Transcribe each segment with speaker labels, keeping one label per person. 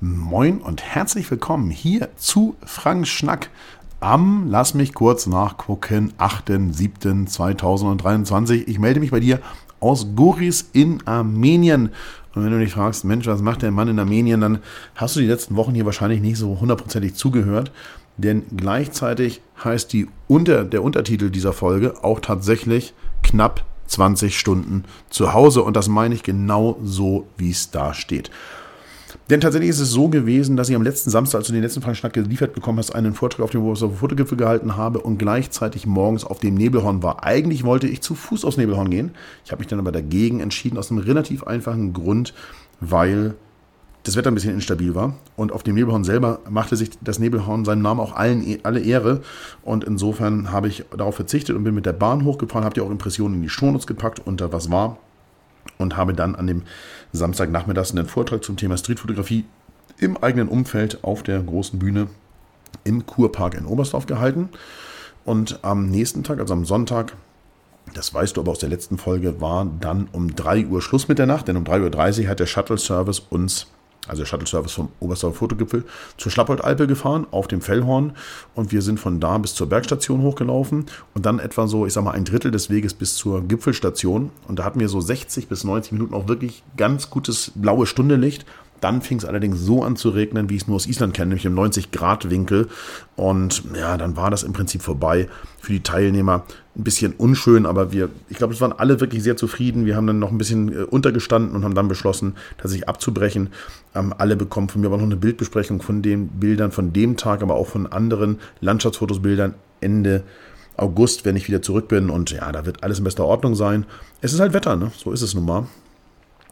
Speaker 1: Moin und herzlich willkommen hier zu Frank Schnack am, lass mich kurz nachgucken, 8.7.2023. Ich melde mich bei dir aus Goris in Armenien. Und wenn du dich fragst, Mensch, was macht der Mann in Armenien, dann hast du die letzten Wochen hier wahrscheinlich nicht so hundertprozentig zugehört. Denn gleichzeitig heißt die unter, der Untertitel dieser Folge auch tatsächlich knapp 20 Stunden zu Hause. Und das meine ich genau so, wie es da steht. Denn tatsächlich ist es so gewesen, dass ich am letzten Samstag, als du den letzten Frankschnack geliefert bekommen hast, einen Vortrag auf dem Fotogipfel gehalten habe und gleichzeitig morgens auf dem Nebelhorn war. Eigentlich wollte ich zu Fuß aufs Nebelhorn gehen. Ich habe mich dann aber dagegen entschieden, aus einem relativ einfachen Grund, weil das Wetter ein bisschen instabil war. Und auf dem Nebelhorn selber machte sich das Nebelhorn seinen Namen auch allen, e-, alle Ehre. Und insofern habe ich darauf verzichtet und bin mit der Bahn hochgefahren, habe ja auch Impressionen in die Shownotes gepackt unter was war und habe dann an dem Samstagnachmittag einen Vortrag zum Thema Streetfotografie im eigenen Umfeld auf der großen Bühne im Kurpark in Oberstdorf gehalten. Und am nächsten Tag, also am Sonntag, das weißt du aber aus der letzten Folge, war dann um 3 Uhr Schluss mit der Nacht, denn um 3.30 Uhr hat der Shuttle-Service uns also Shuttle-Service vom Oberstdorfer Fotogipfel, zur Schlappoldalpe gefahren, auf dem Fellhorn. Und wir sind von da bis zur Bergstation hochgelaufen und dann etwa so, ich sag mal, ein Drittel des Weges bis zur Gipfelstation. Und da hatten wir so 60 bis 90 Minuten auch wirklich ganz gutes blaue Stundelicht. Dann fing es allerdings so an zu regnen, wie ich es nur aus Island kenne, nämlich im 90-Grad-Winkel. Und ja, dann war das im Prinzip vorbei. Für die Teilnehmer ein bisschen unschön, aber wir, ich glaube, es waren alle wirklich sehr zufrieden. Wir haben dann noch ein bisschen äh, untergestanden und haben dann beschlossen, tatsächlich abzubrechen. Ähm, alle bekommen von mir aber noch eine Bildbesprechung von den Bildern von dem Tag, aber auch von anderen Landschaftsfotos, Bildern Ende August, wenn ich wieder zurück bin. Und ja, da wird alles in bester Ordnung sein. Es ist halt Wetter, ne? So ist es nun mal.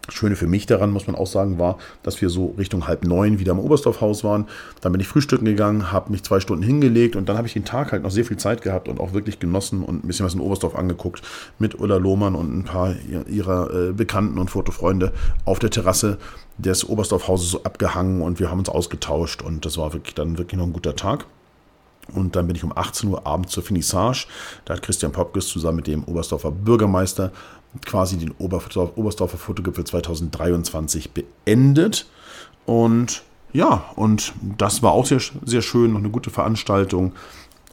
Speaker 1: Schöne für mich daran, muss man auch sagen, war, dass wir so Richtung halb neun wieder im Oberstdorfhaus waren. Dann bin ich frühstücken gegangen, habe mich zwei Stunden hingelegt und dann habe ich den Tag halt noch sehr viel Zeit gehabt und auch wirklich genossen und ein bisschen was in Oberstdorf angeguckt mit Ulla Lohmann und ein paar ihrer äh, Bekannten und Fotofreunde auf der Terrasse des Oberstdorfhauses so abgehangen und wir haben uns ausgetauscht und das war wirklich dann wirklich noch ein guter Tag. Und dann bin ich um 18 Uhr abends zur Finissage. Da hat Christian Popkes zusammen mit dem Oberstdorfer Bürgermeister quasi den Oberstdorfer Fotogipfel 2023 beendet. Und ja, und das war auch sehr, sehr schön, noch eine gute Veranstaltung.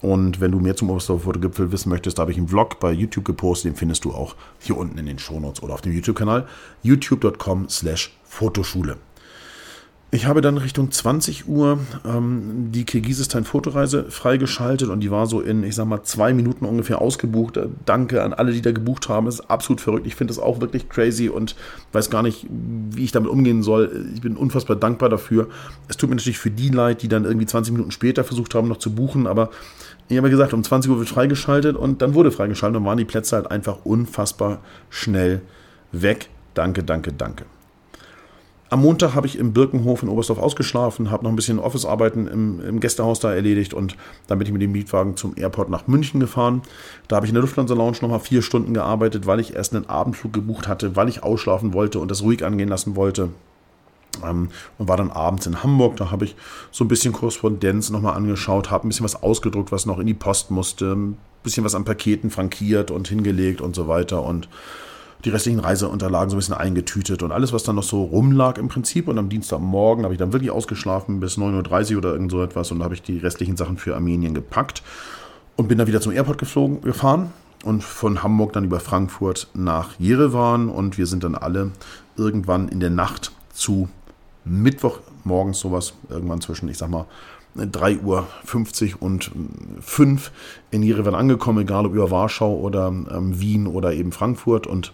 Speaker 1: Und wenn du mehr zum Oberstdorfer Fotogipfel wissen möchtest, da habe ich einen Vlog bei YouTube gepostet, den findest du auch hier unten in den Shownotes oder auf dem YouTube-Kanal youtube.com slash Fotoschule. Ich habe dann Richtung 20 Uhr ähm, die Kirgisistan-Fotoreise freigeschaltet und die war so in, ich sag mal, zwei Minuten ungefähr ausgebucht. Äh, danke an alle, die da gebucht haben. Es ist absolut verrückt. Ich finde das auch wirklich crazy und weiß gar nicht, wie ich damit umgehen soll. Ich bin unfassbar dankbar dafür. Es tut mir natürlich für die leid, die dann irgendwie 20 Minuten später versucht haben, noch zu buchen, aber ich habe gesagt, um 20 Uhr wird freigeschaltet und dann wurde freigeschaltet und waren die Plätze halt einfach unfassbar schnell weg. Danke, danke, danke. Am Montag habe ich im Birkenhof in Oberstdorf ausgeschlafen, habe noch ein bisschen Office-Arbeiten im, im, Gästehaus da erledigt und dann bin ich mit dem Mietwagen zum Airport nach München gefahren. Da habe ich in der Lufthansa Lounge nochmal vier Stunden gearbeitet, weil ich erst einen Abendflug gebucht hatte, weil ich ausschlafen wollte und das ruhig angehen lassen wollte. Ähm, und war dann abends in Hamburg. Da habe ich so ein bisschen Korrespondenz nochmal angeschaut, habe ein bisschen was ausgedruckt, was noch in die Post musste, ein bisschen was an Paketen frankiert und hingelegt und so weiter. Und die restlichen Reiseunterlagen so ein bisschen eingetütet und alles, was dann noch so rumlag im Prinzip. Und am Dienstagmorgen habe ich dann wirklich ausgeschlafen bis 9.30 Uhr oder irgend so etwas und habe ich die restlichen Sachen für Armenien gepackt und bin dann wieder zum Airport geflogen, gefahren und von Hamburg dann über Frankfurt nach Jerewan und wir sind dann alle irgendwann in der Nacht zu Mittwoch morgens sowas, irgendwann zwischen, ich sag mal, 3.50 Uhr und 5 in Jerewan angekommen, egal ob über Warschau oder ähm, Wien oder eben Frankfurt und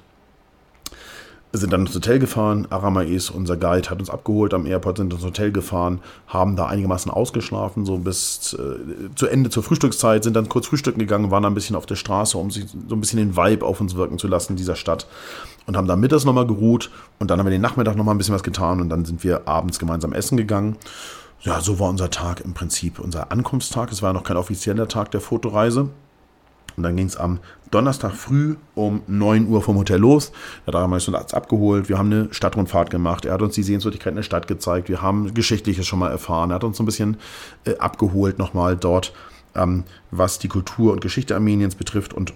Speaker 1: sind dann ins Hotel gefahren. Aramais, unser Guide, hat uns abgeholt am Airport, sind ins Hotel gefahren, haben da einigermaßen ausgeschlafen, so bis äh, zu Ende zur Frühstückszeit, sind dann kurz frühstücken gegangen, waren dann ein bisschen auf der Straße, um sich so ein bisschen den Vibe auf uns wirken zu lassen, dieser Stadt. Und haben dann mittags nochmal geruht und dann haben wir den Nachmittag nochmal ein bisschen was getan und dann sind wir abends gemeinsam essen gegangen. Ja, so war unser Tag im Prinzip, unser Ankunftstag. Es war noch kein offizieller Tag der Fotoreise. Und dann ging es am Donnerstag früh um 9 Uhr vom Hotel los. Der Dreier uns abgeholt. Wir haben eine Stadtrundfahrt gemacht. Er hat uns die Sehenswürdigkeiten der Stadt gezeigt. Wir haben Geschichtliches schon mal erfahren. Er hat uns so ein bisschen äh, abgeholt nochmal dort, ähm, was die Kultur und Geschichte Armeniens betrifft. Und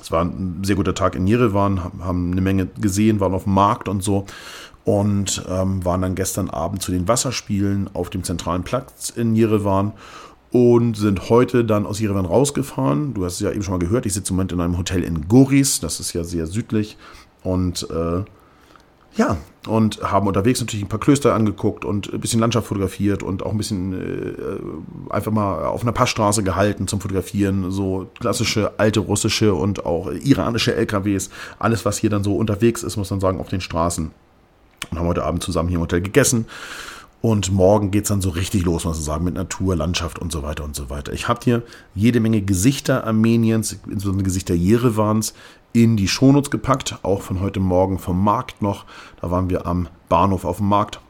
Speaker 1: es war ein sehr guter Tag in Jerewan, haben eine Menge gesehen, waren auf dem Markt und so. und ähm, waren dann gestern Abend zu den Wasserspielen auf dem zentralen Platz in Jerewan und sind heute dann aus Jerewan rausgefahren. Du hast es ja eben schon mal gehört, ich sitze im Moment in einem Hotel in Goris, das ist ja sehr südlich und äh, ja, und haben unterwegs natürlich ein paar Klöster angeguckt und ein bisschen Landschaft fotografiert und auch ein bisschen äh, einfach mal auf einer Passstraße gehalten zum Fotografieren. So klassische alte russische und auch iranische LKWs. Alles, was hier dann so unterwegs ist, muss man sagen, auf den Straßen. Und haben heute Abend zusammen hier im Hotel gegessen. Und morgen geht es dann so richtig los, muss man sagen, mit Natur, Landschaft und so weiter und so weiter. Ich habe hier jede Menge Gesichter Armeniens, insbesondere Gesichter Jerevans, in die Shownotes gepackt, auch von heute Morgen vom Markt noch. Da waren wir am Bahnhof auf dem Markt.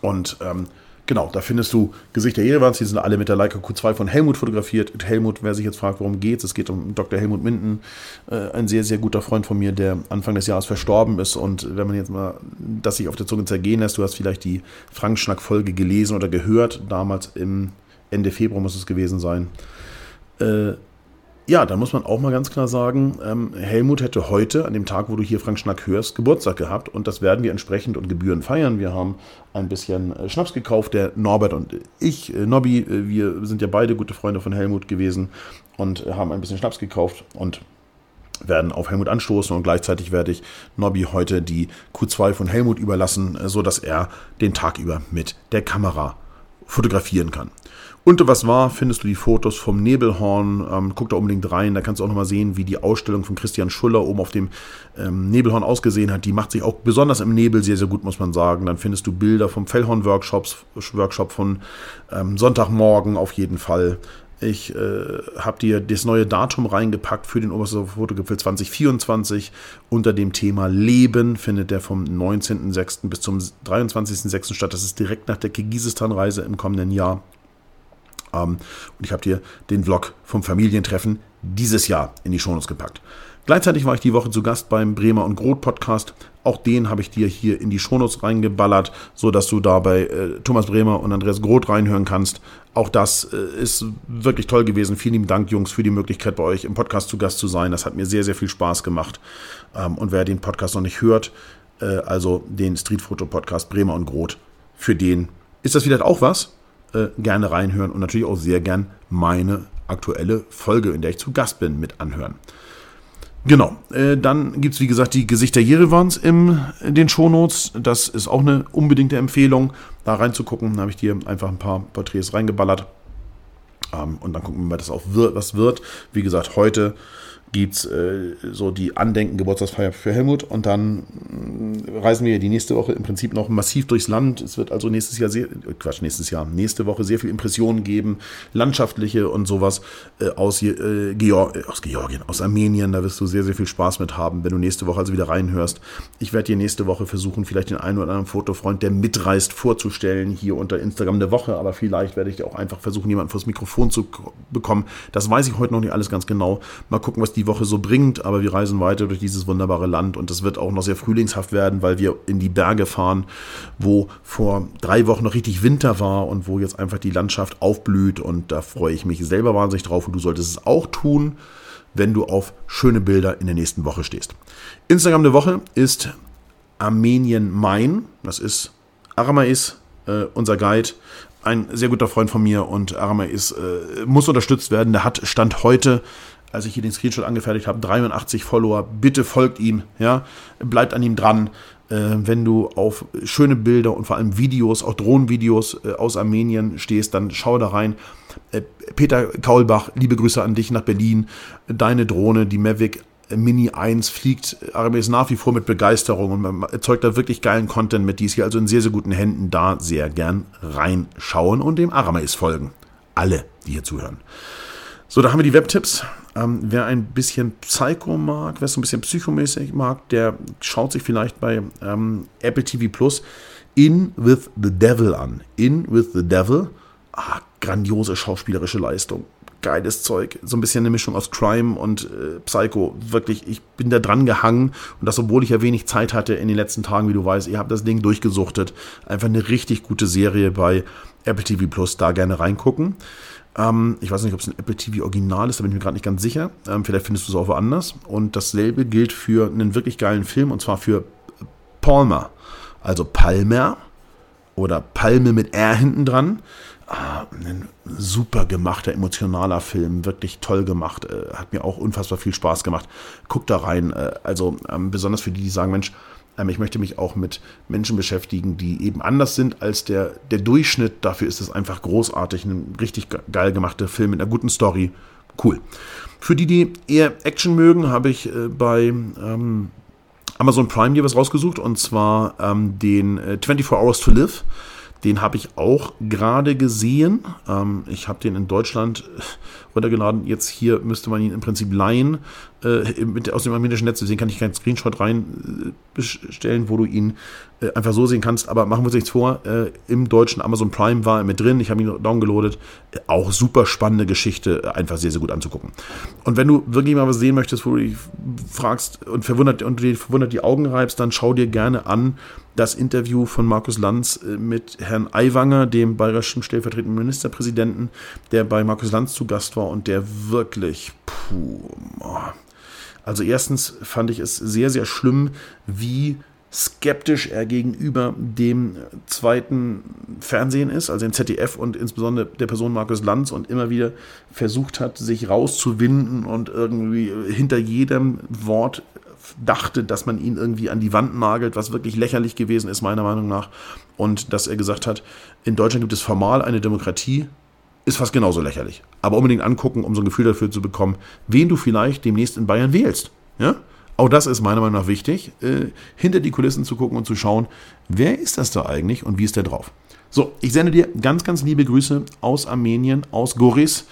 Speaker 1: Und ähm, genau, da findest du Gesichter Jerevans, die sind alle mit der Leica Q2 von Helmut fotografiert. Helmut, wer sich jetzt fragt, worum geht es geht um Dr. Helmut Minden, äh, ein sehr, sehr guter Freund von mir, der Anfang des Jahres verstorben ist. Und wenn man jetzt mal das sich auf der Zunge zergehen lässt, du hast vielleicht die Frank-Schnack-Folge gelesen oder gehört, damals im Ende Februar muss es gewesen sein. Äh, ja, da muss man auch mal ganz klar sagen, ähm, Helmut hätte heute, an dem Tag, wo du hier Frank Schnack hörst, Geburtstag gehabt und das werden wir entsprechend und Gebühren feiern. Wir haben ein bisschen äh, Schnaps gekauft, der Norbert und ich, äh, Nobby, äh, wir sind ja beide gute Freunde von Helmut gewesen und äh, haben ein bisschen Schnaps gekauft und werden auf Helmut anstoßen und gleichzeitig werde ich Nobby heute die Q2 von Helmut überlassen, äh, so dass er den Tag über mit der Kamera fotografieren kann. Unter was war, findest du die Fotos vom Nebelhorn. Ähm, guck da unbedingt rein. Da kannst du auch nochmal sehen, wie die Ausstellung von Christian Schuller oben auf dem ähm, Nebelhorn ausgesehen hat. Die macht sich auch besonders im Nebel sehr, sehr gut, muss man sagen. Dann findest du Bilder vom Fellhorn-Workshops, Workshop von ähm, Sonntagmorgen auf jeden Fall. Ich äh, habe dir das neue Datum reingepackt für den Oberster Fotogipfel 2024 unter dem Thema Leben. Findet der vom 19.06. bis zum 23.06. statt. Das ist direkt nach der Kirgisistan-Reise im kommenden Jahr. Und ich habe dir den Vlog vom Familientreffen dieses Jahr in die Shownotes gepackt. Gleichzeitig war ich die Woche zu Gast beim Bremer und Groth Podcast. Auch den habe ich dir hier in die Shownotes reingeballert, so dass du da bei äh, Thomas Bremer und Andreas Groth reinhören kannst. Auch das äh, ist wirklich toll gewesen. Vielen lieben Dank, Jungs, für die Möglichkeit, bei euch im Podcast zu Gast zu sein. Das hat mir sehr, sehr viel Spaß gemacht. Ähm, und wer den Podcast noch nicht hört, äh, also den Streetfoto Podcast Bremer und Groth, für den ist das vielleicht auch was äh, gerne reinhören und natürlich auch sehr gern meine aktuelle Folge, in der ich zu Gast bin, mit anhören. Genau, äh, dann gibt es wie gesagt die Gesichter Jerevans im, in den Shownotes. Das ist auch eine unbedingte Empfehlung, da reinzugucken. Da habe ich dir einfach ein paar Porträts reingeballert. Ähm, und dann gucken wir mal, wird, was wird. Wie gesagt, heute gibt es äh, so die Andenken-Geburtstagsfeier für Helmut und dann äh, reisen wir die nächste Woche im Prinzip noch massiv durchs Land. Es wird also nächstes Jahr, sehr, äh, Quatsch, nächstes Jahr, nächste Woche sehr viel Impressionen geben, landschaftliche und sowas äh, aus, äh, Georg, äh, aus Georgien, aus Armenien. Da wirst du sehr, sehr viel Spaß mit haben, wenn du nächste Woche also wieder reinhörst. Ich werde dir nächste Woche versuchen, vielleicht den einen oder anderen Fotofreund, der mitreist, vorzustellen, hier unter Instagram der Woche, aber vielleicht werde ich auch einfach versuchen, jemanden vors Mikrofon zu bekommen. Das weiß ich heute noch nicht alles ganz genau. Mal gucken, was die Woche so bringt, aber wir reisen weiter durch dieses wunderbare Land und es wird auch noch sehr frühlingshaft werden, weil wir in die Berge fahren, wo vor drei Wochen noch richtig Winter war und wo jetzt einfach die Landschaft aufblüht und da freue ich mich selber wahnsinnig drauf und du solltest es auch tun, wenn du auf schöne Bilder in der nächsten Woche stehst. Instagram der Woche ist Armenien Main, das ist Aramais, äh, unser Guide, ein sehr guter Freund von mir und Aramais äh, muss unterstützt werden. Der hat Stand heute als ich hier den Screenshot angefertigt habe, 83 Follower. Bitte folgt ihm, ja, bleibt an ihm dran. Äh, wenn du auf schöne Bilder und vor allem Videos, auch Drohnenvideos äh, aus Armenien stehst, dann schau da rein. Äh, Peter Kaulbach, liebe Grüße an dich nach Berlin. Deine Drohne, die Mavic Mini 1 fliegt Aramis nach wie vor mit Begeisterung und man erzeugt da wirklich geilen Content mit. Die ist hier also in sehr, sehr guten Händen. Da sehr gern reinschauen und dem Aramis folgen. Alle, die hier zuhören. So, da haben wir die Webtipps. Ähm, wer ein bisschen Psycho mag, wer es so ein bisschen psychomäßig mag, der schaut sich vielleicht bei ähm, Apple TV Plus In with the Devil an. In with the Devil. Ah, grandiose schauspielerische Leistung. Geiles Zeug. So ein bisschen eine Mischung aus Crime und äh, Psycho. Wirklich, ich bin da dran gehangen. Und das, obwohl ich ja wenig Zeit hatte in den letzten Tagen, wie du weißt. Ihr habt das Ding durchgesuchtet. Einfach eine richtig gute Serie bei Apple TV Plus. Da gerne reingucken. Ähm, ich weiß nicht, ob es ein Apple TV Original ist, da bin ich mir gerade nicht ganz sicher. Ähm, vielleicht findest du es auch woanders. Und dasselbe gilt für einen wirklich geilen Film, und zwar für Palmer. Also Palmer oder Palme mit R hinten dran. Ah, ein super gemachter, emotionaler Film, wirklich toll gemacht, äh, hat mir auch unfassbar viel Spaß gemacht. Guckt da rein, äh, also ähm, besonders für die, die sagen, Mensch, ähm, ich möchte mich auch mit Menschen beschäftigen, die eben anders sind als der, der Durchschnitt. Dafür ist es einfach großartig, ein richtig geil gemachter Film mit einer guten Story. Cool. Für die, die eher Action mögen, habe ich äh, bei ähm, Amazon Prime hier was rausgesucht und zwar ähm, den äh, 24 Hours to Live. Den habe ich auch gerade gesehen. Ähm, ich habe den in Deutschland runtergeladen. Jetzt hier müsste man ihn im Prinzip leihen äh, mit, aus dem armenischen Netz. Deswegen kann ich keinen Screenshot reinstellen, äh, wo du ihn äh, einfach so sehen kannst. Aber machen wir uns nichts vor. Äh, Im deutschen Amazon Prime war er mit drin. Ich habe ihn downgeloadet. Äh, auch super spannende Geschichte. Einfach sehr, sehr gut anzugucken. Und wenn du wirklich mal was sehen möchtest, wo du dich fragst und verwundert und dir verwundert die Augen reibst, dann schau dir gerne an das Interview von Markus Lanz mit Herrn Aiwanger, dem bayerischen stellvertretenden Ministerpräsidenten, der bei Markus Lanz zu Gast war und der wirklich, puh, also erstens fand ich es sehr, sehr schlimm, wie skeptisch er gegenüber dem zweiten Fernsehen ist, also dem ZDF und insbesondere der Person Markus Lanz und immer wieder versucht hat, sich rauszuwinden und irgendwie hinter jedem Wort dachte, dass man ihn irgendwie an die Wand nagelt, was wirklich lächerlich gewesen ist, meiner Meinung nach. Und dass er gesagt hat, in Deutschland gibt es formal eine Demokratie, ist fast genauso lächerlich. Aber unbedingt angucken, um so ein Gefühl dafür zu bekommen, wen du vielleicht demnächst in Bayern wählst. Ja? Auch das ist meiner Meinung nach wichtig, äh, hinter die Kulissen zu gucken und zu schauen, wer ist das da eigentlich und wie ist der drauf. So, ich sende dir ganz, ganz liebe Grüße aus Armenien, aus Goris.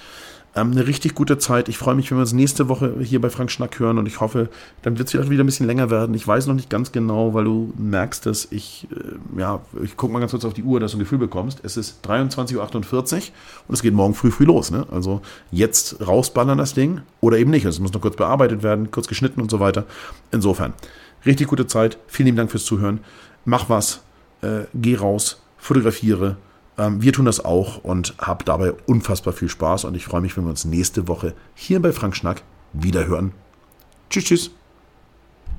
Speaker 1: Ähm, eine richtig gute Zeit. Ich freue mich, wenn wir uns nächste Woche hier bei Frank Schnack hören und ich hoffe, dann wird es vielleicht wieder ein bisschen länger werden. Ich weiß noch nicht ganz genau, weil du merkst, dass ich, äh, ja, ich gucke mal ganz kurz auf die Uhr, dass du ein Gefühl bekommst. Es ist 23.48 Uhr und es geht morgen früh früh los. Ne? Also jetzt rausballern das Ding oder eben nicht. Es muss noch kurz bearbeitet werden, kurz geschnitten und so weiter. Insofern, richtig gute Zeit. Vielen lieben Dank fürs Zuhören. Mach was, äh, geh raus, fotografiere wir tun das auch und habe dabei unfassbar viel Spaß und ich freue mich, wenn wir uns nächste Woche hier bei Frank Schnack wiederhören. Tschüss, tschüss.